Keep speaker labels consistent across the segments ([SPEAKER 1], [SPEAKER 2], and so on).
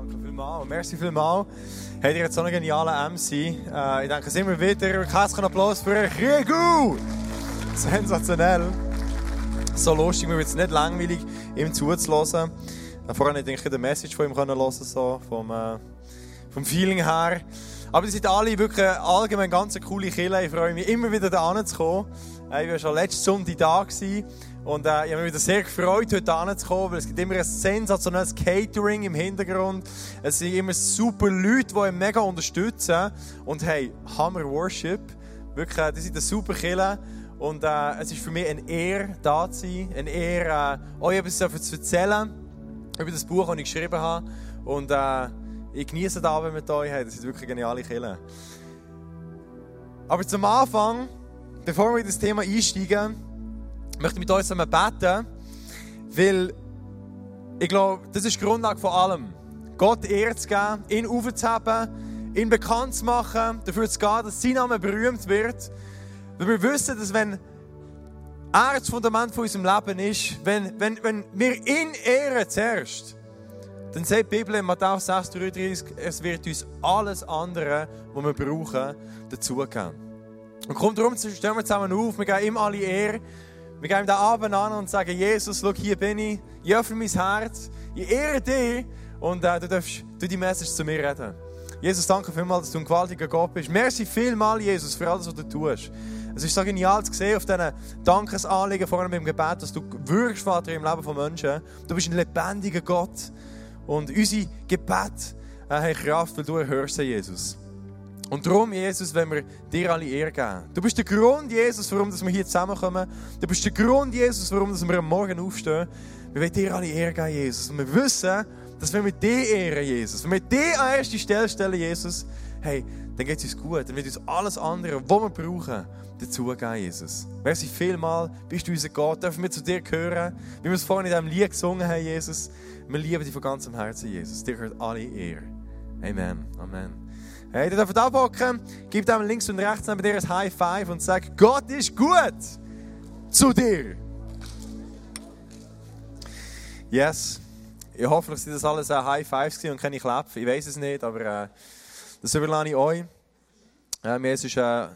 [SPEAKER 1] Danke vielmals. Merci vielmals. Habt ihr jetzt so einen genialen MC? Äh, ich denke es immer wieder. Herzlichen Applaus für Riegu! Sensationell. So lustig, mir wird es nicht langweilig, ihm. Äh, vorhin hätte ich eine Message von ihm hören können, so vom, äh, vom Feeling her. Aber ihr seid alle wirklich allgemein ganz coole Killer. Ich freue mich immer wieder da zu kommen. Ich war schon letzte Sonntag da. Gewesen. Und äh, ich habe mich sehr gefreut, heute hinzukommen, weil es gibt immer ein sensationelles Catering im Hintergrund. Es sind immer super Leute, die ihn mega unterstützen. Und hey, Hammer Worship. Wirklich, äh, die sind ein super Killer. Und äh, es ist für mich eine Ehre, da zu sein. Eine Ehre, äh, euch etwas zu erzählen über das Buch, das ich geschrieben habe. Und äh, ich genieße den Abend mit euch. Hey, das sind wirklich geniale Killer. Aber zum Anfang, bevor wir in das Thema einsteigen, möchte mit euch zusammen beten, weil ich glaube, das ist die Grundlage von allem. Gott Ehre zu geben, ihn aufzuheben, ihn bekannt zu machen, dafür zu gehen, dass sein Name berühmt wird. Weil wir wissen, dass wenn er das Fundament von unserem Leben ist, wenn, wenn, wenn wir ihn ehren zuerst, dann sagt die Bibel in Matthäus 6,33, es wird uns alles andere, was wir brauchen, dazugeben. Und kommt darum, stellen wir zusammen auf, wir geben ihm alle Ehre. Wir gehen den Abend an und sagen, Jesus, schau, hier bin ich, ich öffne mein Herz, ich ehre dich und äh, du darfst du die Message zu mir reden. Jesus, danke vielmals, dass du ein gewaltiger Gott bist. Merci vielmals, Jesus, für alles, was du tust. Es ist so genial zu sehen auf diesen Dankesanliegen, vor allem im Gebet, dass du wirkst, Vater, im Leben von Menschen. Du bist ein lebendiger Gott. Und unsere Gebet äh, haben Kraft, weil du erhörst sie, Jesus. Und darum, Jesus, wenn wir dir alle Ehre geben. Du bist der Grund, Jesus, warum wir hier zusammenkommen. Du bist der Grund, Jesus, warum wir am Morgen aufstehen. Wir wollen dir alle Ehre geben, Jesus. Und wir wissen, dass wir dir ehren, Jesus, wenn wir dir an erste Stelle stellen, Jesus, hey, dann geht es uns gut. Dann wird uns alles andere, was wir brauchen, dazugeben, Jesus. Merci vielmal, bist du unser Gott. Dürfen wir zu dir gehören, wie wir es vorhin in diesem Lied gesungen haben, Jesus. Wir lieben dich von ganzem Herzen, Jesus. Dir gehört alle Ehre. Amen. Amen. Hey, ihr dürft abhocken, gib dem links und rechts neben dir ein High Five und sag, Gott ist gut zu dir. Yes. Ich hoffe, dass das alles ein High Fives und keine Klappe. Ich weiß es nicht, aber äh, das überlasse ich euch. Äh, mir ist äh, ein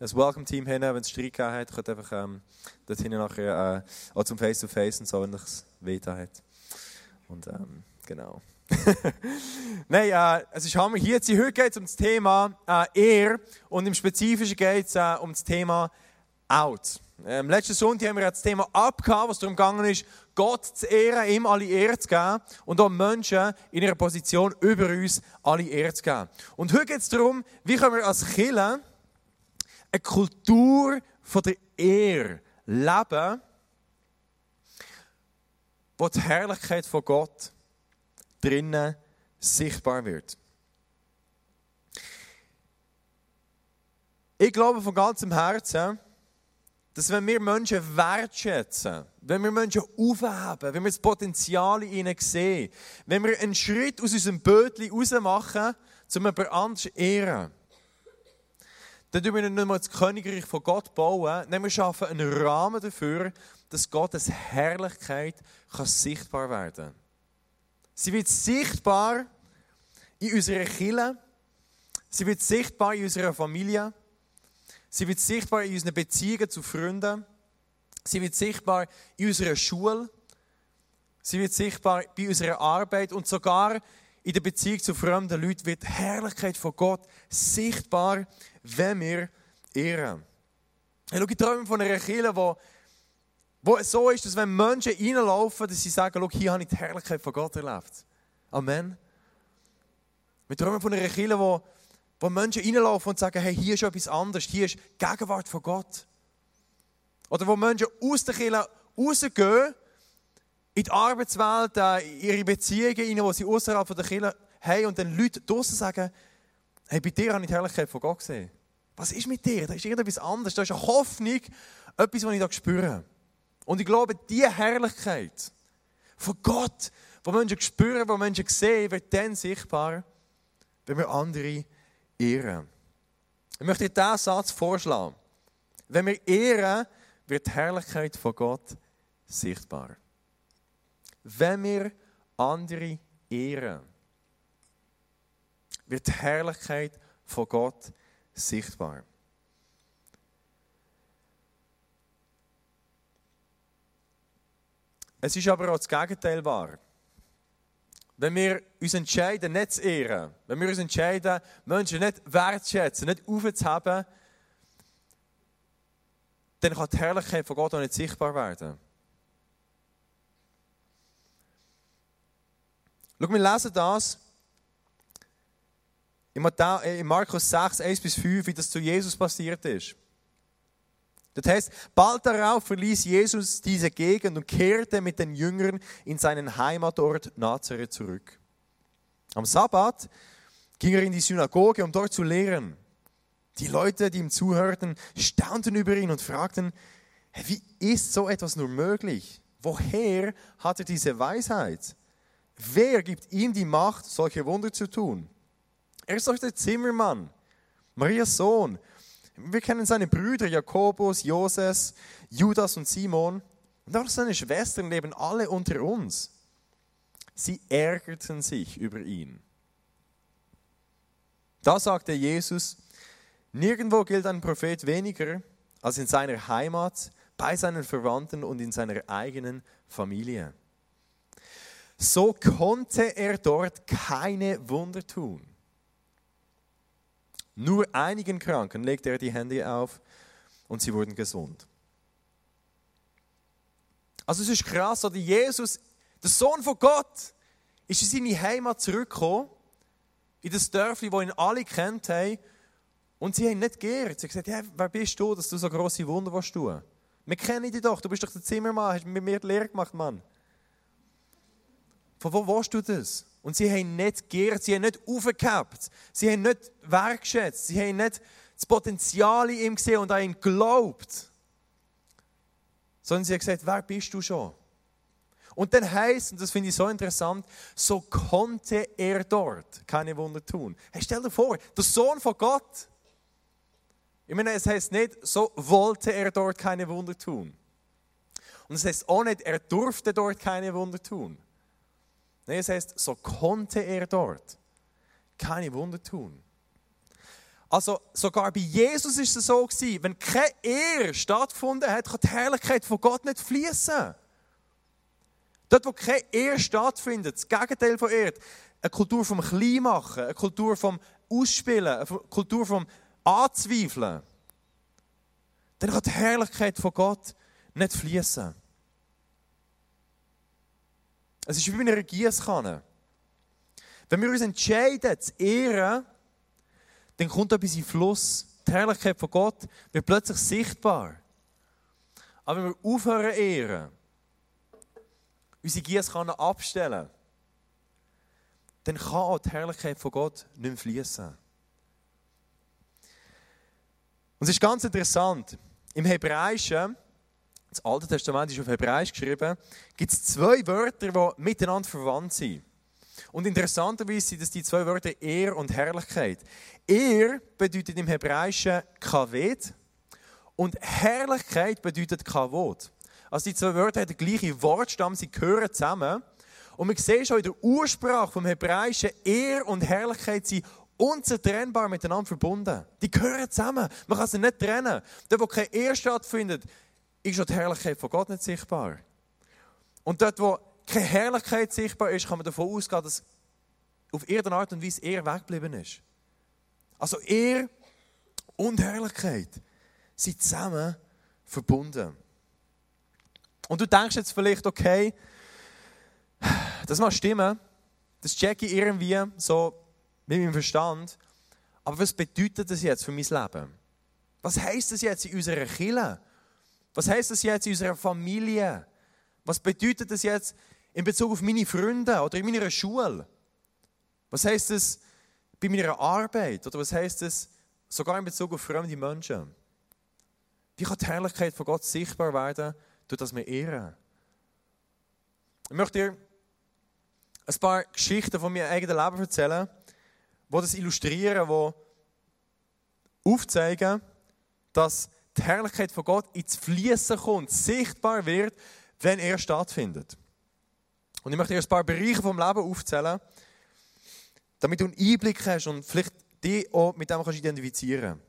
[SPEAKER 1] Welcome-Team hin, wenn es Streit gegeben hat. Könnt einfach ähm, dort hinten nachher äh, auch zum Face-to-Face -face und so, wenn es weh hat. Und ähm, genau. Nein, äh, es ist Hammer. Hier, heute geht es um das Thema äh, Ehr und im Spezifischen geht es äh, um das Thema Out. Ähm, letzten Sonntag haben wir das Thema abgehauen, was darum gegangen ist, Gott zu ehren, ihm alle Ehre zu geben und auch Menschen in ihrer Position über uns alle Ehre zu geben. Und heute geht es darum, wie können wir als Kirche eine Kultur von der Ehre leben, wo die Herrlichkeit von Gott drinnen sichtbar wird. Ich glaube von ganzem Herzen, dass wenn wir Menschen wertschätzen, wenn wir Menschen aufheben, wenn wir das Potenzial in ihnen sehen, wenn wir einen Schritt aus unserem Bötchen raus machen, um jemand anderes ehren, dann tun wir nicht nur das Königreich von Gott bauen, sondern wir schaffen einen Rahmen dafür, dass Gottes Herrlichkeit sichtbar werden kann. Sie wird sichtbar in unserer Kirche. Sie wird sichtbar in unserer Familie. Sie wird sichtbar in unseren Beziehungen zu Freunden. Sie wird sichtbar in unserer Schule. Sie wird sichtbar bei unserer Arbeit und sogar in der Beziehung zu fremden Leuten wird die Herrlichkeit von Gott sichtbar, wenn wir ehren. Ich schaue, träume von einer Kirche, wo wo es so ist, dass wenn Menschen reinlaufen, dass sie sagen, schau, hier habe ich die Herrlichkeit von Gott erlebt. Amen. Wir träumen von einer Kirche, wo, wo Menschen reinlaufen und sagen, hey, hier ist etwas anderes, hier ist die Gegenwart von Gott. Oder wo Menschen aus der Kirche rausgehen, in die Arbeitswelt, in ihre Beziehungen, rein, wo sie außerhalb der Kirche haben und dann Leute draußen sagen, hey, bei dir habe ich die Herrlichkeit von Gott gesehen. Was ist mit dir? Da ist irgendetwas anderes. Da ist eine Hoffnung, etwas, was ich da spüre. Und ich glaube, diese Herrlichkeit von Gott, die Menschen spüren, die Menschen sehen, wird dann sichtbar, wenn wir andere ehren. Ich möchte dir diesen Satz vorschlagen. Wenn wir ehren, wird die Herrlichkeit von Gott sichtbar. Wenn wir andere ehren, wird die Herrlichkeit von Gott sichtbar. Es ist aber auch das Gegenteil wahr. Wenn wir uns entscheiden, nicht zu ehren, wenn wir uns entscheiden, Menschen nicht wertschätzen, nicht aufzuheben, dann kann die Herrlichkeit von Gott auch nicht sichtbar werden. Schau, wir lesen das in Markus 6, 1 bis 5, wie das zu Jesus passiert ist. Das heißt, bald darauf verließ Jesus diese Gegend und kehrte mit den Jüngern in seinen Heimatort Nazareth zurück. Am Sabbat ging er in die Synagoge, um dort zu lehren. Die Leute, die ihm zuhörten, staunten über ihn und fragten, wie ist so etwas nur möglich? Woher hat er diese Weisheit? Wer gibt ihm die Macht, solche Wunder zu tun? Er ist doch der Zimmermann, Marias Sohn. Wir kennen seine Brüder Jakobus, Joses, Judas und Simon. Und auch seine Schwestern leben alle unter uns. Sie ärgerten sich über ihn. Da sagte Jesus, nirgendwo gilt ein Prophet weniger als in seiner Heimat, bei seinen Verwandten und in seiner eigenen Familie. So konnte er dort keine Wunder tun. Nur einigen Kranken legte er die Hände auf und sie wurden gesund. Also es ist krass, oder Jesus, der Sohn von Gott, ist in seine Heimat zurückgekommen, in das Dörfli, wo ihn alle kennt haben, und sie haben nicht geehrt. Sie haben gesagt, hey, wer bist du, dass du so große Wunder tun willst? Wir kennen dich doch, du bist doch der Zimmermann, hast mit mir die Lehre gemacht, Mann. Von wo willst du das? Und sie haben nicht geehrt, sie haben nicht aufgehabt, sie haben nicht wertgeschätzt, sie haben nicht das Potenzial in ihm gesehen und an ihn geglaubt. Sondern sie haben gesagt, wer bist du schon? Und dann heißt, und das finde ich so interessant, so konnte er dort keine Wunder tun. Hey, stell dir vor, der Sohn von Gott. Ich meine, es heißt nicht, so wollte er dort keine Wunder tun. Und es heißt auch nicht, er durfte dort keine Wunder tun. Nein, es heißt, so konnte er dort keine Wunder tun. Also sogar bei Jesus ist es so gewesen, wenn keine Ehre stattgefunden hat, kann die Herrlichkeit von Gott nicht fließen. Dort, wo keine Ehre stattfindet, das Gegenteil von Ehre, eine Kultur vom Kleinmachen, eine Kultur vom Ausspielen, eine Kultur vom Anzweifeln, dann kann die Herrlichkeit von Gott nicht fließen. Es ist wie bei einer Gießkanne. Wenn wir uns entscheiden, zu ehren, dann kommt etwas in Fluss. Die Herrlichkeit von Gott wird plötzlich sichtbar. Aber wenn wir aufhören ehren, unsere Gießkanne abstellen, dann kann auch die Herrlichkeit von Gott nicht fließen. Und es ist ganz interessant. Im Hebräischen das Alte Testament ist auf Hebräisch geschrieben, gibt es zwei Wörter, die miteinander verwandt sind. Und interessanterweise sind das die zwei Wörter Ehr und Herrlichkeit. Ehr bedeutet im Hebräischen Kaved und Herrlichkeit bedeutet Kavod. Also die zwei Wörter haben den gleichen Wortstamm, sie gehören zusammen. Und man sieht schon in der Ursprache vom Hebräischen, Ehr und Herrlichkeit sind unzertrennbar miteinander verbunden. Die gehören zusammen. Man kann sie nicht trennen. Dort, wo keine Ehr stattfindet, ist schon die Herrlichkeit von Gott nicht sichtbar. Und dort, wo keine Herrlichkeit sichtbar ist, kann man davon ausgehen, dass auf irgendeine Art und Weise er weggeblieben ist. Also er und Herrlichkeit sind zusammen verbunden. Und du denkst jetzt vielleicht, okay, das mag stimmen, das checke ich irgendwie so mit meinem Verstand, aber was bedeutet das jetzt für mein Leben? Was heißt das jetzt in unserer Kirche? Was heißt das jetzt in unserer Familie? Was bedeutet das jetzt in Bezug auf meine Freunde oder in meiner Schule? Was heißt das bei meiner Arbeit? Oder was heißt das sogar in Bezug auf fremde Menschen? Wie kann die Herrlichkeit von Gott sichtbar werden, durch das wir ehren? Ich möchte dir ein paar Geschichten von meinem eigenen Leben erzählen, die das illustrieren, die aufzeigen, dass die Herrlichkeit von Gott ins Fließen kommt, sichtbar wird, wenn er stattfindet. Und ich möchte dir ein paar Bereiche vom Leben aufzählen, damit du einen Einblick hast und vielleicht dich auch mit dem kannst identifizieren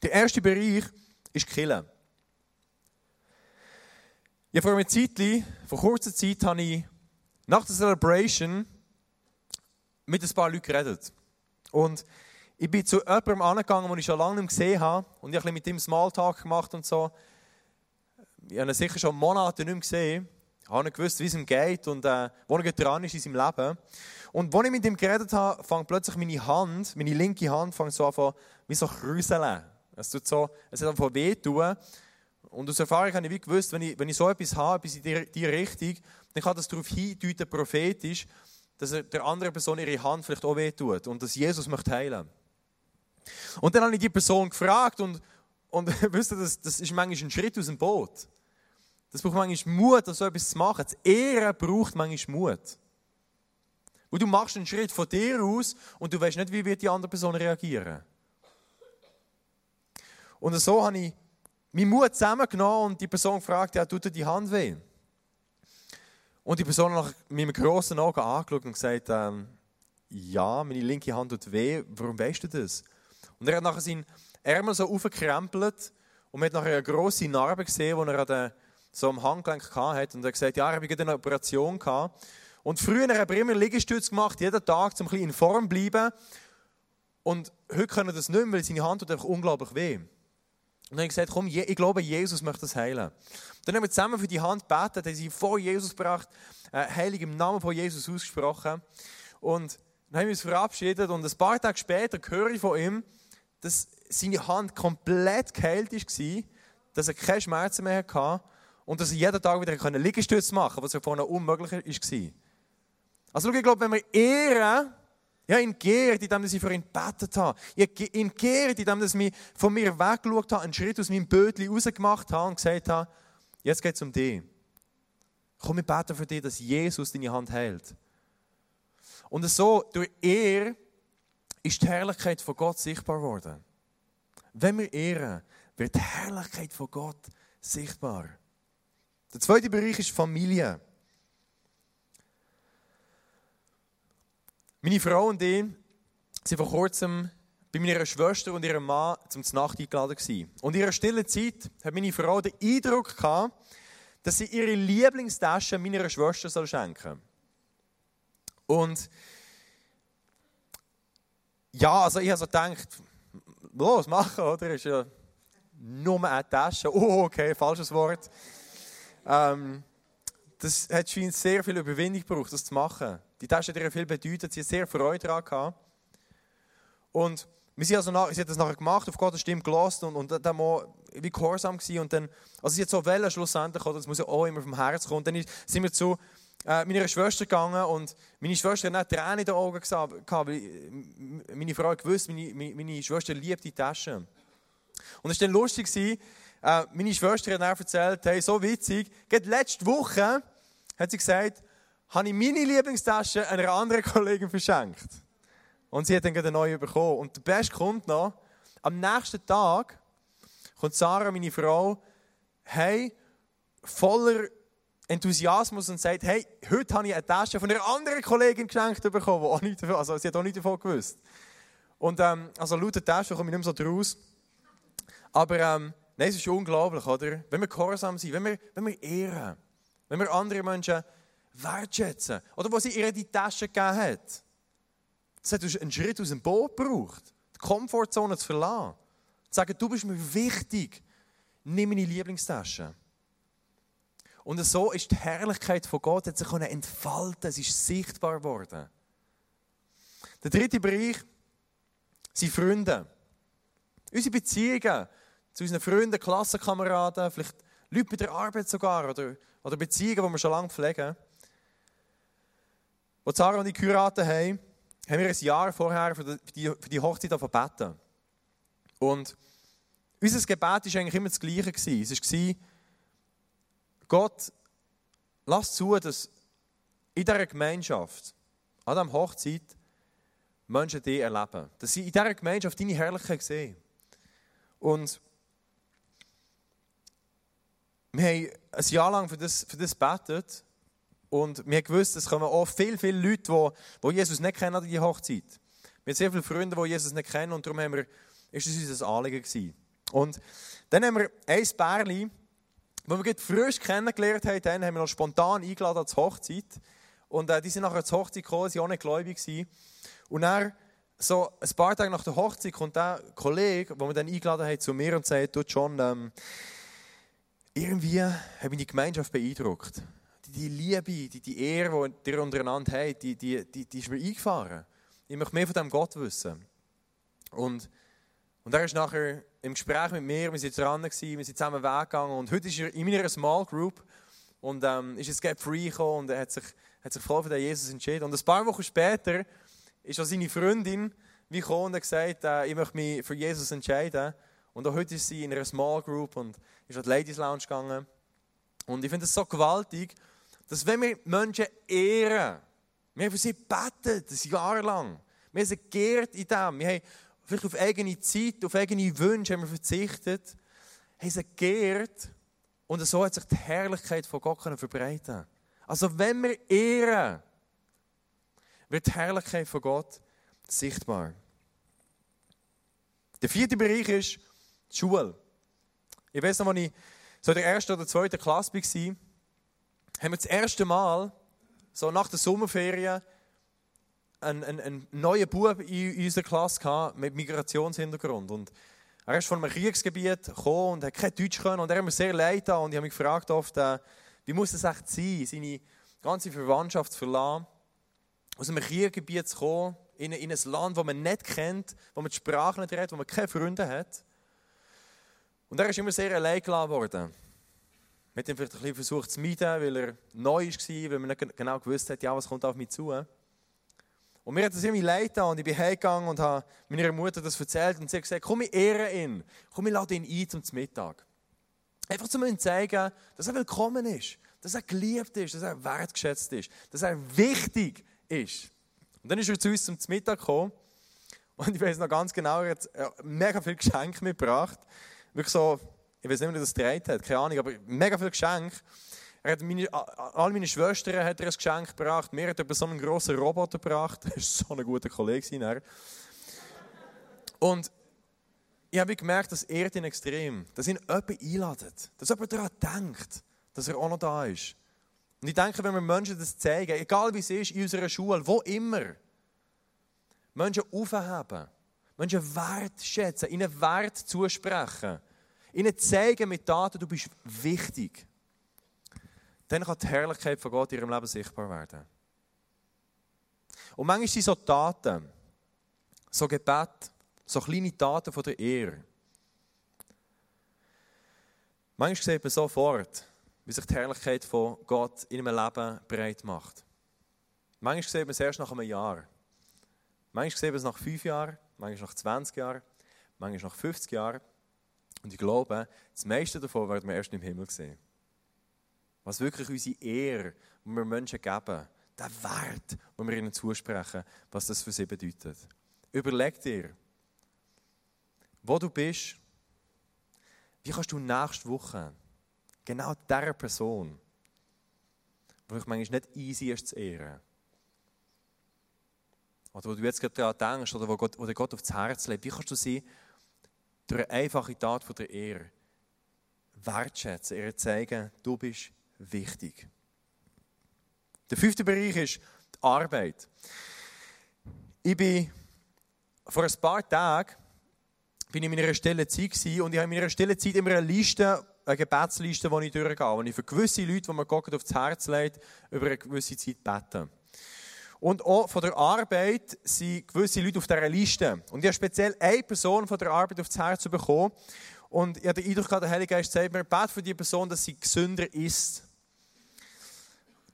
[SPEAKER 1] Der erste Bereich ist Killen. Ja, vor einer Zeit, vor kurzer Zeit, habe ich nach der Celebration mit ein paar Leuten geredet. Und ich bin zu jemandem angegangen, den ich schon lange nicht gesehen habe. Und ich habe mit ihm Smalltalk gemacht und so. Ich habe ihn sicher schon Monate nicht mehr gesehen. Ich habe nicht gewusst, wie es ihm geht und äh, wo er dran ist in seinem Leben. Und als ich mit ihm geredet habe, fängt plötzlich meine Hand, meine linke Hand, fängt so an, wie so krüseln. Es tut so, es hat einfach wehtun. Und aus Erfahrung habe ich wie gewusst, wenn ich, wenn ich so etwas habe, etwas in die Richtung, dann kann das darauf hindeuten, prophetisch, dass er der anderen Person ihre Hand vielleicht auch wehtut und dass Jesus möchte heilen Und dann habe ich die Person gefragt und, und wisst ihr, das, das ist manchmal ein Schritt aus dem Boot. Das braucht manchmal Mut, so etwas zu machen. Das Ehren braucht manchmal Mut. Und du machst einen Schritt von dir aus und du weißt nicht, wie wird die andere Person reagieren. Und so habe ich meinen Mut zusammengenommen und die Person gefragt, ja, tut dir die Hand weh? Und die Person hat mit einem grossen Augen angeschaut und gesagt, ähm, ja, meine linke Hand tut weh, warum weißt du das? Und er hat nachher seinen Ärmel so aufgekrempelt und hat nachher eine grosse Narbe gesehen, die er an der, so am Handgelenk hatte. Und er hat gesagt, ja, er habe eine Operation gehabt. Und früher hat er immer Liegestütze gemacht, jeden Tag, um ein bisschen in Form zu bleiben. Und heute können wir das nicht mehr, weil seine Hand tut einfach unglaublich weh. Und dann habe ich gesagt, komm, ich glaube, Jesus möchte das heilen. Dann haben wir zusammen für die Hand gebetet, haben sie vor Jesus gebracht, äh, heilig im Namen von Jesus ausgesprochen. Und dann haben wir uns verabschiedet und ein paar Tage später höre ich von ihm, dass seine Hand komplett geheilt war, dass er keine Schmerzen mehr hatte und dass er jeden Tag wieder Liegestütze machen konnte, was ja vorher unmöglich war. Also ich glaube, wenn wir ehren, ja, ihn geehrt, indem ich für ihn gebetet habe. Ich ihn geehrt, indem ich von mir weggeschaut habe, einen Schritt aus meinem Bötchen rausgemacht habe und gesagt habe, jetzt geht es um dich. Komm, ich bete für dich, dass Jesus deine Hand hält. Und so, durch er ist die Herrlichkeit von Gott sichtbar geworden. Wenn wir ehren, wird die Herrlichkeit von Gott sichtbar. Der zweite Bereich ist Familie. Meine Frau und ich sind vor kurzem bei meiner Schwester und ihrem Mann zum Nacht eingeladen gewesen. Und in ihrer stillen Zeit hat meine Frau den Eindruck gehabt, dass sie ihre Lieblingstasche meiner Schwester schenken soll. Und ja, also ich habe so gedacht, los, machen, oder? Ist ja nur eine Tasche. Oh, okay, falsches Wort. Ähm, das hat scheint sehr viel Überwindung gebraucht, das zu machen. Die Tasche hat ihr viel bedeutet, sie hat sehr Freude daran gehabt. Und wir sind also nach, sie hat das nachher gemacht, auf Gottes Stimme gelassen und, und dann mal wie gehorsam gewesen. Und dann, also sie hat so wollen schlussendlich, oder, das muss ja auch immer vom Herzen kommen. Und dann sind wir zu äh, meiner Schwester gegangen und meine Schwester hat nicht Tränen in den Augen gehabt, weil meine Frau gewusst, meine, meine Schwester liebt die Tasche. Und es war dann lustig, äh, meine Schwester hat dann erzählt, hey, so witzig, gerade letzte Woche hat sie gesagt, habe ich meine Lieblingstasche einer anderen Kollegin verschenkt. Und sie hat dann eine neue bekommen. Und der Beste kommt noch, am nächsten Tag kommt Sarah, meine Frau, hey, voller Enthusiasmus und sagt, hey, heute habe ich eine Tasche von einer anderen Kollegin geschenkt bekommen, auch nicht davon, also sie hat auch nicht davon gewusst. Und ähm, also laut der Tasche komme ich nicht mehr so draus. Aber ähm, nein, es ist unglaublich, oder? Wenn wir gehorsam sind, wenn wir, wenn wir ehren, wenn wir andere Menschen wertschätzen. Oder wo sie ihr die Tasche gegeben hat. Das hat einen Schritt aus dem Boot gebraucht. Die Komfortzone zu verlassen. Zu sagen, du bist mir wichtig. Nimm meine Lieblingstasche. Und so ist die Herrlichkeit von Gott hat sich entfalten. Es ist sichtbar geworden. Der dritte Bereich sind Freunde. Unsere Beziehungen zu unseren Freunden, Klassenkameraden, vielleicht Leute bei der Arbeit sogar oder, oder Beziehungen, die wir schon lange pflegen. Als Sarah und ich geheiratet haben, haben wir ein Jahr vorher für die, für die Hochzeit gebeten. Und unser Gebet war eigentlich immer das Gleiche. Es war, Gott, lass zu, dass in dieser Gemeinschaft, an dieser Hochzeit, Menschen dich erleben. Dass sie in dieser Gemeinschaft deine Herrlichkeit sehen. Und wir haben ein Jahr lang für das, für das gebetet. Und wir haben gewusst, es kommen auch viele, viele Leute, die, die Jesus nicht kennen an die Hochzeit. Wir haben sehr viele Freunde, die Jesus nicht kennen und darum haben wir, ist es unser Anliegen gewesen. Und dann haben wir ein Pärchen, wo wir frisch kennengelernt haben, haben wir noch spontan eingeladen zur Hochzeit. Und äh, die sind nachher zur Hochzeit gekommen, sie waren auch nicht gläubig. Gewesen. Und dann, so ein paar Tage nach der Hochzeit, kommt der Kollege, den wir dann eingeladen haben, zu mir und sagt, du John, ähm, irgendwie hat mich die Gemeinschaft beeindruckt. Die, Liebe, die, die Ehre, die ihr untereinander habt, die, die, die, die ist mir eingefahren. Ich möchte mehr von diesem Gott wissen. Und, und er ist nachher im Gespräch mit mir, wir sind dran, gewesen, wir sind zusammen weggegangen und heute ist er in meiner Small Group und ähm, ist es Gap Free gekommen und er hat sich, hat sich voll für den Jesus entschieden. Und ein paar Wochen später ist auch seine Freundin wie gekommen und hat gesagt, äh, ich möchte mich für Jesus entscheiden. Und auch heute ist sie in einer Small Group und ist an die Ladies Lounge gegangen. Und ich finde es so gewaltig, dass wenn wir Menschen ehren, wir haben für sie gebetet, ein Jahr lang. Wir sie geehrt in dem. Wir haben vielleicht auf eigene Zeit, auf eigene Wünsche haben wir verzichtet, haben sie geehrt und so hat sich die Herrlichkeit von Gott verbreiten Also wenn wir ehren, wird die Herrlichkeit von Gott sichtbar. Der vierte Bereich ist die Schule. Ich weiß noch, als ich so in der ersten oder zweiten Klasse war, haben wir das erste Mal, so nach der Sommerferien, einen, einen, einen neuen Bub in unserer Klasse gehabt, mit Migrationshintergrund. Und er ist von einem Kriegsgebiet gekommen und hat kein Deutsch können. Und er hat mir sehr leid getan. Und ich habe mich gefragt oft, äh, wie muss es echt sein, seine ganze Verwandtschaft zu verlassen, aus einem Kriegsgebiet zu kommen, in, in ein Land, das man nicht kennt, wo man die Sprache nicht redet, wo man keine Freunde hat. Und er ist immer sehr allein gelassen worden. Haben ihn vielleicht ein bisschen versucht zu meiden, weil er neu war, weil man nicht genau gewusst hat, ja, was kommt auf mich zu. Und mir hat das irgendwie leid getan und ich bin heimgegangen und habe meiner Mutter das erzählt und sie hat gesagt, komm, ich ehre ihn, komm, ich lade ihn ein zum Mittag. Einfach zu ihm zeigen, dass er willkommen ist, dass er geliebt ist, dass er wertgeschätzt ist, dass er wichtig ist. Und dann ist er zu uns zum Mittag gekommen und ich weiß noch ganz genau, er hat mega viel Geschenke mitgebracht. Wirklich so, ich weiß nicht, wie er das gedreht hat, keine Ahnung, aber mega viel Geschenke. Er hat meine, all meine Schwestern hat er ein Geschenk gebracht. Mir hat er so einen grossen Roboter gebracht. Das war so ein guter Kollege. Und ich habe gemerkt, das ehrt ihn extrem. Dass ihn jemand einladet. Dass jemand daran denkt, dass er auch noch da ist. Und ich denke, wenn wir Menschen das zeigen, egal wie es ist, in unserer Schule, wo immer, Menschen aufheben, Menschen wertschätzen, ihnen Wert zusprechen, ihnen zeigen mit Taten, du bist wichtig dann kann die Herrlichkeit von Gott in ihrem Leben sichtbar werden. Und manchmal sind so Taten, so Gebet, so kleine Taten von der Ehre. Manchmal sieht man sofort, wie sich die Herrlichkeit von Gott in einem Leben breit macht. Manchmal sieht man es erst nach einem Jahr. Manchmal sieht man es nach fünf Jahren, manchmal nach 20 Jahren, manchmal nach 50 Jahren. Und ich glaube, das meiste davon werden wir erst im Himmel sehen. Was wirklich unsere Ehre, die wir Menschen geben, der Wert, den wir ihnen zusprechen, was das für sie bedeutet. Überleg dir, wo du bist, wie kannst du nächste Woche genau dieser Person, wo ich manchmal nicht easy ist zu ehren, oder wo du jetzt gerade daran denkst, oder wo, Gott, wo dir Gott aufs Herz legt, wie kannst du sie durch eine einfache Tat von der Ehre wertschätzen, ihr zeigen, du bist wichtig. Der fünfte Bereich ist die Arbeit. Ich bin vor ein paar Tagen bin ich in meiner stille Zeit und ich habe in meiner stille Zeit immer eine Liste, eine Gebetsliste, die ich durchgehe, wo ich für gewisse Leute, die mir Gott aufs Herz legt, über eine gewisse Zeit bete. Und auch von der Arbeit sind gewisse Leute auf dieser Liste. Und ich habe speziell eine Person von der Arbeit aufs Herz bekommen. Und ich habe den Eindruck, der Heilige Geist sagt mir, bete für die Person, dass sie gesünder ist.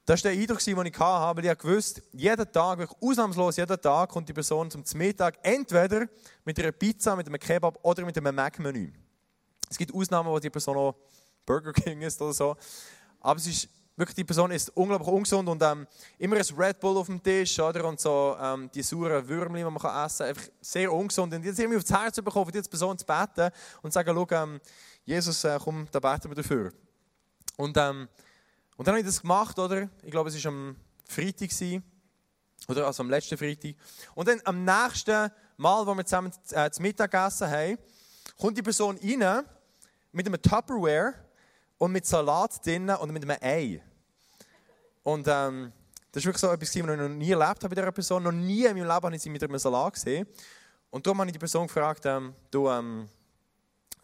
[SPEAKER 1] Das war der Eindruck, den ich hatte, weil ich wusste, jeden Tag, wirklich ausnahmslos jeden Tag, kommt die Person zum Mittag entweder mit einer Pizza, mit einem Kebab oder mit einem Mac-Menü. Es gibt Ausnahmen, wo die Person auch Burger King ist oder so. Aber es ist wirklich, die Person ist unglaublich ungesund und ähm, immer ein Red Bull auf dem Tisch oder, und so ähm, die sauren Würmchen, die man essen kann. Einfach sehr ungesund. Und jetzt irgendwie aufs Herz bekommen, für diese Person zu beten und zu sagen, schau, ähm, Jesus, äh, komm, da beten wir dafür. Und ähm, Und dann habe ich das gemacht, oder? Ich glaube, es war am Freitag, oder? Also am letzten Freitag. Und dann am nächsten Mal, wo wir zusammen äh, zu Mittag gegessen haben, kommt die Person rein mit einem Tupperware und mit Salat drinnen und mit einem Ei. Und ähm, das ist wirklich so etwas, was ich noch nie erlebt habe bei dieser Person. Noch nie in meinem Leben habe ich sie mit einem Salat gesehen. Und darum habe ich die Person gefragt, ähm, du, ähm,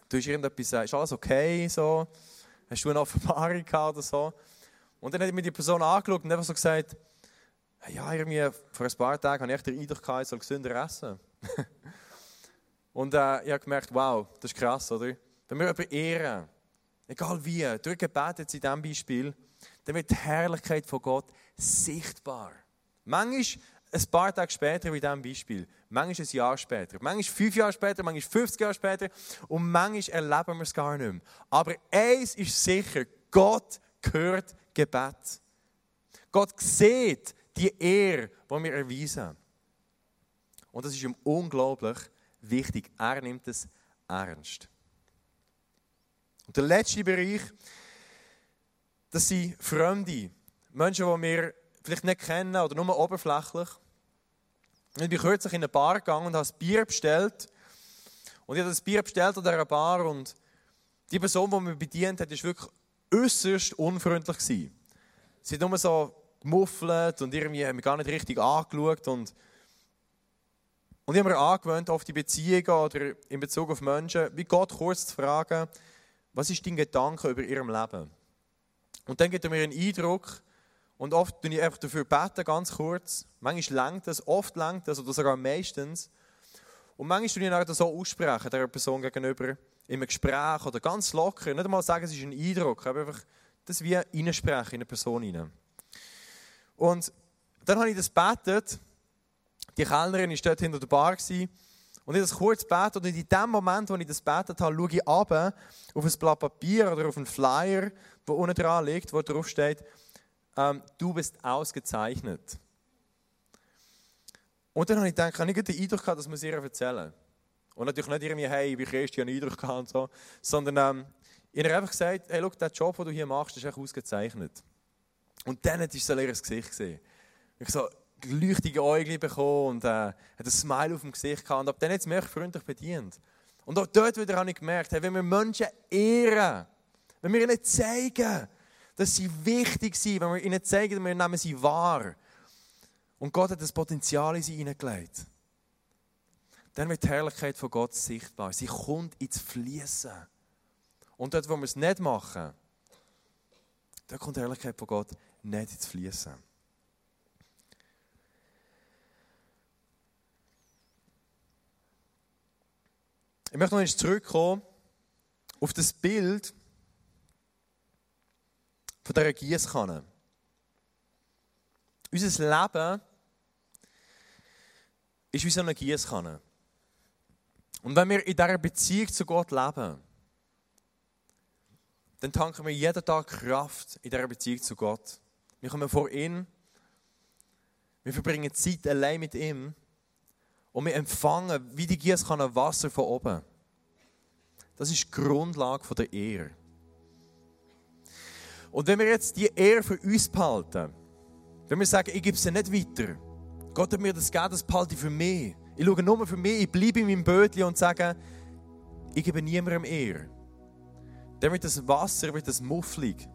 [SPEAKER 1] du ist irgendetwas, äh, ist alles okay? So? Hast du eine Offenbarung gehabt oder so? Und dann hat mir die Person angeschaut und einfach so gesagt, ja, irgendwie vor ein paar Tagen habe ich den Eindruck gehabt, ich soll gesünder essen. und äh, ich habe gemerkt, wow, das ist krass, oder? Wenn wir jemanden ehren, egal wie, durch Gebet jetzt in diesem Beispiel, dann wird die Herrlichkeit von Gott sichtbar. Manchmal ein paar Tage später, wie in diesem Beispiel. Manchmal ein Jahr später. Manchmal fünf Jahre später, manchmal 50 Jahre später. Und manchmal erleben wir es gar nicht mehr. Aber eins ist sicher, Gott hört Gebet. Gott sieht die Ehre, die wir erweisen. Und das ist ihm unglaublich wichtig. Er nimmt es ernst. Und der letzte Bereich, das sind Fremde. Menschen, die wir vielleicht nicht kennen oder nur oberflächlich. Ich bin kürzlich in eine Bar gegangen und habe ein Bier bestellt. Und ich habe das Bier bestellt an dieser Bar und die Person, die mich bedient hat, war wirklich äußerst unfreundlich. Sie hat nur so gemuffelt und irgendwie haben mich gar nicht richtig angeschaut. Und, und ich habe mir angewöhnt, auf die Beziehungen oder in Bezug auf Menschen, wie Gott kurz zu fragen, was ist dein Gedanke über ihrem Leben? Und dann gibt er mir einen Eindruck, und oft tue ich einfach dafür beten, ganz kurz. Manchmal langt das, oft langt das, oder sogar meistens. Und manchmal tue ich dann so aussprechen, der Person gegenüber, einem Gespräch oder ganz locker. Nicht einmal sagen, es ist ein Eindruck, aber einfach das wie reinsprechen in eine Person hinein. Und dann habe ich das betet. Die Kellnerin war dort hinter der Bar. Gewesen, und ich habe das kurz betet. Und in dem Moment, wo ich das betet habe, schaue ich ab auf ein Blatt Papier oder auf einen Flyer, der unten dran liegt, wo drauf steht, ähm, du bist ausgezeichnet. Und dann habe ich gedacht, ich habe nicht den Eindruck gehabt, dass man es ihr erzählen. Und natürlich nicht irgendwie, hey, ich bin Christ, ich einen Eindruck gehabt und so. Sondern ähm, ich habe einfach gesagt, hey, schau, der Job, den du hier machst, ist echt ausgezeichnet. Und dann hat ich so leeres Gesicht gesehen. Ich so leuchtige Augen bekommen und äh, hat ein Smile auf dem Gesicht gehabt. Und ab dann hat es mich freundlich bedient. Und auch dort wieder habe ich gemerkt, hey, wenn wir Menschen ehren, wenn wir ihnen zeigen, dass sie wichtig sind, wenn wir ihnen zeigen, wir nehmen sie wahr. Und Gott hat das Potenzial in sie hineingelegt. Dann wird die Herrlichkeit von Gott sichtbar. Sie kommt ins Fließen. Und dort, wo wir es nicht machen, da kommt die Herrlichkeit von Gott nicht ins Fließen. Ich möchte noch einmal zurückkommen auf das Bild, von dieser Gießkanne. Unser Leben ist wie so eine Gießkanne. Und wenn wir in dieser Beziehung zu Gott leben, dann tanken wir jeden Tag Kraft in dieser Beziehung zu Gott. Wir kommen vor ihn, wir verbringen Zeit allein mit ihm und wir empfangen wie die Gießkanne Wasser von oben. Das ist die Grundlage der Ehre. Und wenn wir jetzt die Ehre für uns behalten, wenn wir sagen, ich gebe sie nicht weiter, Gott hat mir das gegeben, das behalte ich für mich. Ich schaue nur für mich, ich bleibe in meinem Bötchen und sage, ich gebe niemandem Ehre. Dann wird das Wasser wird das mufflig.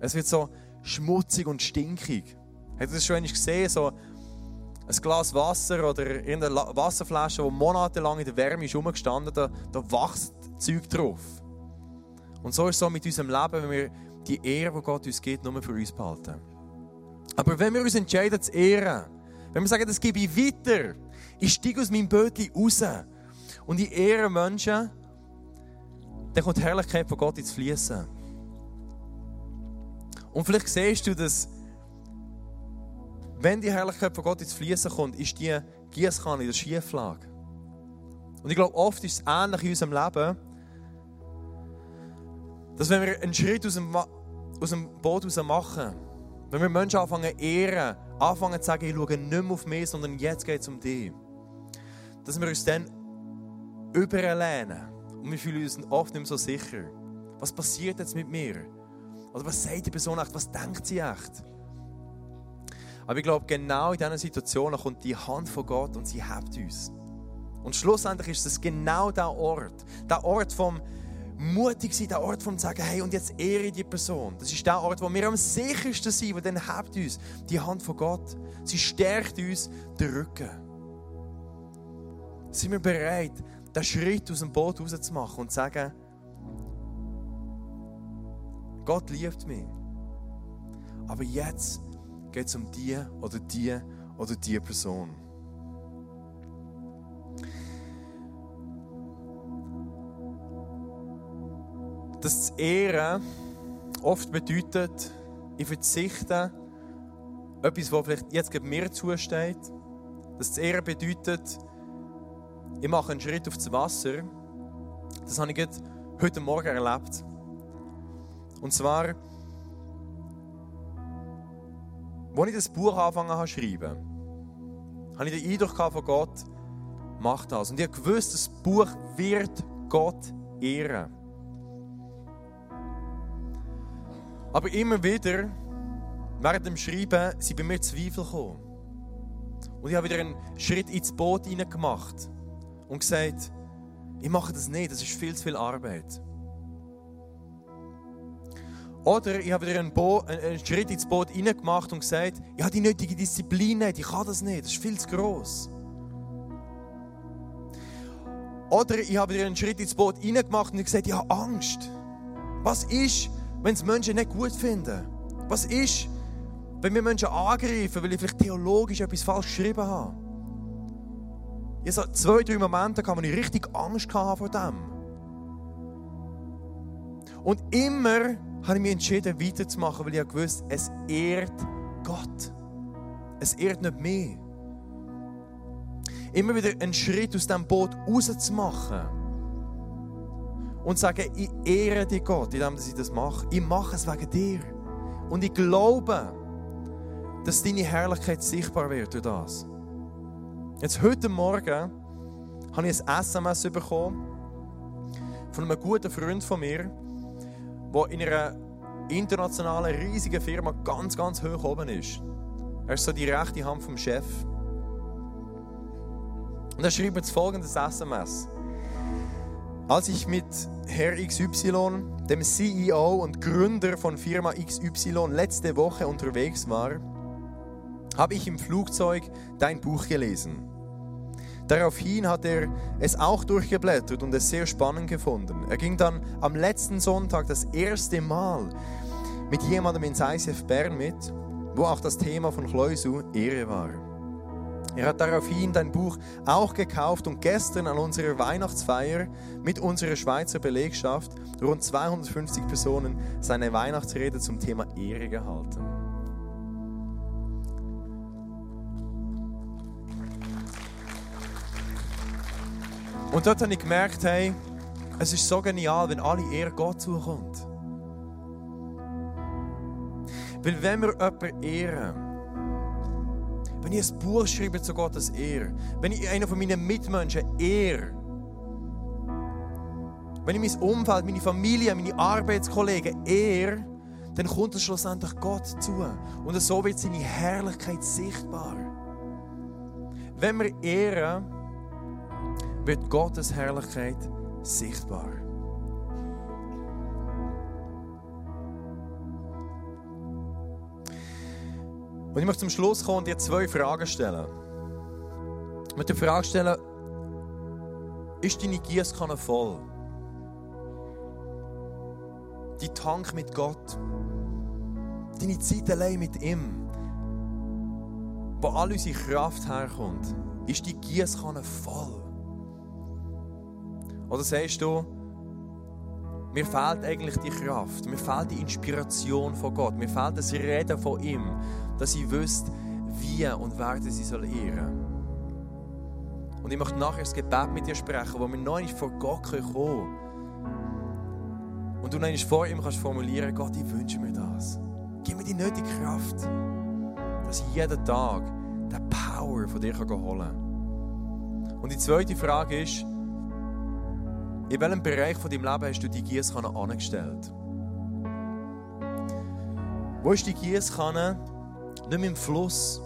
[SPEAKER 1] Es wird so schmutzig und stinkig. Habt ihr das schon einmal gesehen? So ein Glas Wasser oder irgendeine Wasserflasche, die monatelang in der Wärme ist rumgestanden, da, da wächst Zeug drauf. Und so ist es so mit unserem Leben, wenn wir die Ehre, die Gott uns gibt, nur für uns behalten. Aber wenn wir uns entscheiden zu ehren, wenn wir sagen, das gebe ich weiter, ich steige aus meinem Bötchen raus und ich ehre Menschen, dann kommt die Herrlichkeit von Gott ins Fließen. Und vielleicht siehst du, dass wenn die Herrlichkeit von Gott ins Fließen kommt, ist die Gießkanne in der Schieflage. Und ich glaube, oft ist es ähnlich in unserem Leben, dass wenn wir einen Schritt aus dem aus dem Boot raus machen. Wenn wir Menschen anfangen ehren, anfangen zu sagen, ich schaue nicht mehr auf mich, sondern jetzt geht es um dich. Dass wir uns dann überlehnen und wir fühlen uns oft nicht mehr so sicher. Was passiert jetzt mit mir? Oder was sagt die Person echt? Was denkt sie echt? Aber ich glaube, genau in diesen Situationen kommt die Hand von Gott und sie hebt uns. Und schlussendlich ist es genau der Ort, der Ort vom mutig sein, der Ort vom sagen, hey, und jetzt ehre die Person. Das ist der Ort, wo wir am sichersten sind, wo dann hebt uns die Hand von Gott. Sie stärkt uns den Rücken. Sind wir bereit, den Schritt aus dem Boot rauszumachen und zu sagen, Gott liebt mich. Aber jetzt geht es um die oder die oder die Person. Das zu ehren oft bedeutet, ich verzichte etwas, was vielleicht jetzt mir zusteht. Das zu ehren bedeutet, ich mache einen Schritt aufs Wasser. Das habe ich heute Morgen erlebt. Und zwar, als ich das Buch angefangen zu schreiben, habe ich den Eindruck von Gott, macht das. Und ich habe gewusst, das Buch wird Gott ehren. Aber immer wieder, während dem Schreiben, sind bei mir Zweifel gekommen. Und ich habe wieder einen Schritt ins Boot gemacht und gesagt, ich mache das nicht, das ist viel zu viel Arbeit. Oder ich habe wieder einen, Bo einen Schritt ins Boot gemacht und gesagt, ich habe die nötige Disziplin nicht, ich kann das nicht, das ist viel zu gross. Oder ich habe wieder einen Schritt ins Boot gemacht und gesagt, ich habe Angst. Was ist, wenn es Menschen nicht gut finden? Was ist, wenn wir Menschen angreifen, weil ich vielleicht theologisch etwas falsch geschrieben habe? Ich hatte zwei, drei Momente, wo ich richtig Angst hatte vor dem. Und immer habe ich mich entschieden, weiterzumachen, weil ich gewusst es ehrt Gott. Es ehrt nicht mich. Immer wieder einen Schritt aus diesem Boot rauszumachen und sagen, ich ehre dich Gott, indem ich das mache. Ich mache es wegen dir. Und ich glaube, dass deine Herrlichkeit sichtbar wird durch das. Jetzt heute Morgen habe ich ein SMS bekommen von einem guten Freund von mir, der in einer internationalen, riesigen Firma ganz, ganz hoch oben ist. Er ist so die rechte Hand vom Chef. Und er schreibt jetzt folgendes SMS. Als ich mit Herr XY, dem CEO und Gründer von Firma XY, letzte Woche unterwegs war, habe ich im Flugzeug dein Buch gelesen. Daraufhin hat er es auch durchgeblättert und es sehr spannend gefunden. Er ging dann am letzten Sonntag das erste Mal mit jemandem ins ICF Bern mit, wo auch das Thema von Chleusu Ehre war. Er hat daraufhin dein Buch auch gekauft und gestern an unserer Weihnachtsfeier mit unserer Schweizer Belegschaft rund 250 Personen seine Weihnachtsrede zum Thema Ehre gehalten. Und dort habe ich gemerkt, hey, es ist so genial, wenn alle Ehre Gott zukommt. Weil wenn wir jemanden ehren, wenn ich ein Buch schreibe zu Gottes Ehre, wenn ich einen von meinen Mitmenschen ehre, wenn ich mein Umfeld, meine Familie, meine Arbeitskollegen ehre, dann kommt es schlussendlich Gott zu. Und so wird seine Herrlichkeit sichtbar. Wenn wir ehren, wird Gottes Herrlichkeit sichtbar. Und ich möchte zum Schluss kommen und dir zwei Fragen stellen. Ich möchte die Frage stellen, ist deine Gießkanne voll? Dein Tank mit Gott? Deine Zeit allein mit ihm? Wo all unsere Kraft herkommt, ist die Gießkanne voll? Oder sagst du, mir fehlt eigentlich die Kraft, mir fehlt die Inspiration von Gott, mir fehlt das Reden von ihm, dass ich wüsste, wie und wer sie soll ehren Und ich möchte nachher das Gebet mit dir sprechen, wo wir noch nicht vor Gott kommen können. Und du nicht vor ihm kannst formulieren, Gott, ich wünsche mir das. Gib mir die nötige Kraft, dass ich jeden Tag den Power von dir holen kann. Und die zweite Frage ist, in welchem Bereich von deinem Leben hast du die Gießkanne angestellt? Wo ist die Gießkanne? Nicht mehr im Fluss,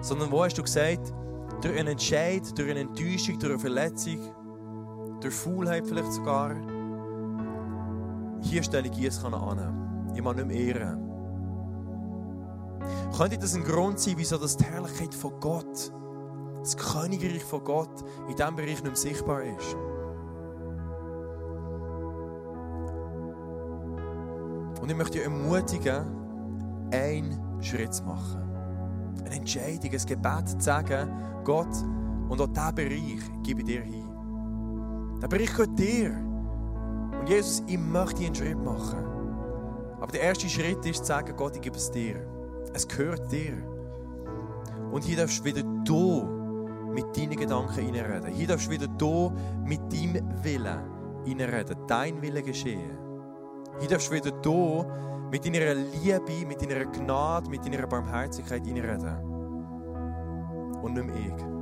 [SPEAKER 1] sondern wo hast du gesagt, durch einen Entscheid, durch eine Enttäuschung, durch eine Verletzung, durch Faulheit vielleicht sogar, hier stelle ich Gießkanne an. Ich mag nicht mehr ehren. Könnte das ein Grund sein, wieso das die Herrlichkeit von Gott, das Königreich von Gott in diesem Bereich nicht mehr sichtbar ist? Und ich möchte dich ermutigen, einen Schritt zu machen. Eine Entscheidung, ein Gebet zu sagen, Gott, und auch diesen Bereich gebe ich dir hin. Der Bereich gehört dir. Und Jesus, ich möchte einen Schritt machen. Aber der erste Schritt ist zu sagen, Gott, ich gebe es dir. Es gehört dir. Und hier darfst du wieder du mit deinen Gedanken reinreden. Hier darfst du wieder du mit deinem Willen reinreden. Dein Wille geschehen. Hier darfst du wieder du mit deiner Liebe, mit deiner Gnade, mit deiner Barmherzigkeit reinreden. Und nicht mehr ich.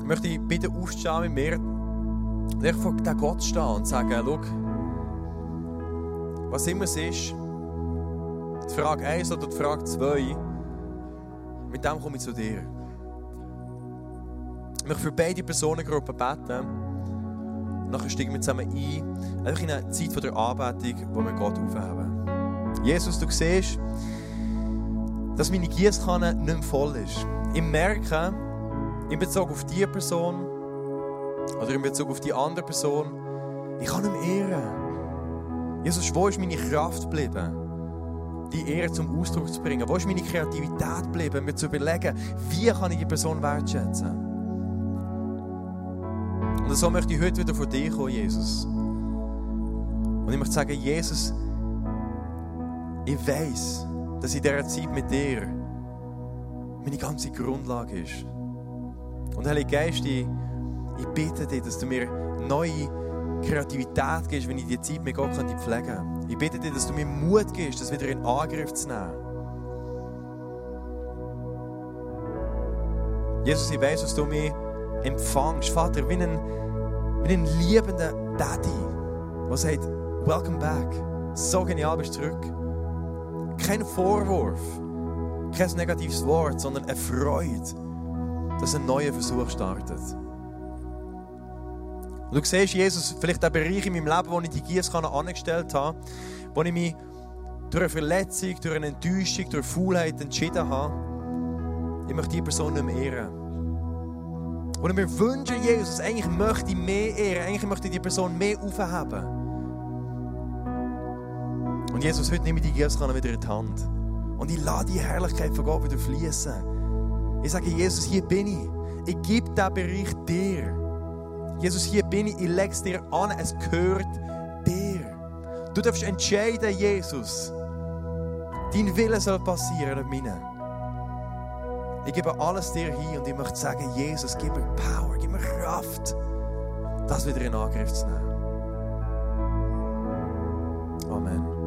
[SPEAKER 1] Ich möchte dich bitten, aufzustehen mit mir. Und ich vor den Gott stehen und sagen, schau, was immer es ist, die Frage 1 oder die Frage 2, mit dem komme ich zu dir. Möchte für beide Personengruppen beten. Und nachher steigen wir zusammen ein, einfach in eine Zeit der Anbetung, wo wir Gott aufheben. Jesus, du siehst, dass meine Gießkanne nicht mehr voll ist. Ich merke, in Bezug auf diese Person oder in Bezug auf die andere Person, ich kann mehr ehren. Jesus, wo ist meine Kraft geblieben? die Ehre zum Ausdruck zu bringen? Wo ist meine Kreativität geblieben, mir zu überlegen, wie kann ich die Person wertschätzen? Und so möchte ich heute wieder vor dir kommen, Jesus. Und ich möchte sagen, Jesus, ich weiß, dass in dieser Zeit mit dir meine ganze Grundlage ist. Und Heilige Geist, ich, ich bitte dich, dass du mir neue Kreativität gibst, wenn ich die Zeit mit Gott pflegen kann. Ich bitte dich, dass du mir Mut gibst, das wieder in Angriff zu nehmen. Jesus, ich weiß, dass du mich empfangst, Vater, wie ein, wie ein liebender Daddy, der sagt, welcome back. So genial bist du zurück. Kein Vorwurf, kein negatives Wort, sondern eine Freude, dass ein neuer Versuch startet. Und du siehst, Jesus, vielleicht der Bereich in meinem Leben, wo ich die Gießkanne angestellt habe, wo ich mich durch eine Verletzung, durch eine Enttäuschung, durch Faulheit entschieden habe, ich möchte diese Person nicht mehr ehren. Und ich mir wünsche, Jesus, eigentlich möchte ich mehr ehren, eigentlich möchte ich die Person mehr aufheben. Und Jesus, heute nehme ich die Gießkanne wieder in die Hand. Und ich lasse die Herrlichkeit von Gott wieder fließen. Ich sage, Jesus, hier bin ich. Ich gebe diesen Bereich dir. Jesus, hier bin ich, ich lege es dir an, es gehört dir. Du darfst entscheiden, Jesus. Dein Wille soll passieren, nicht meiner. Ich gebe alles dir hin und ich möchte sagen, Jesus, gib mir Power, gib mir Kraft, das wieder in Angriff zu nehmen. Amen.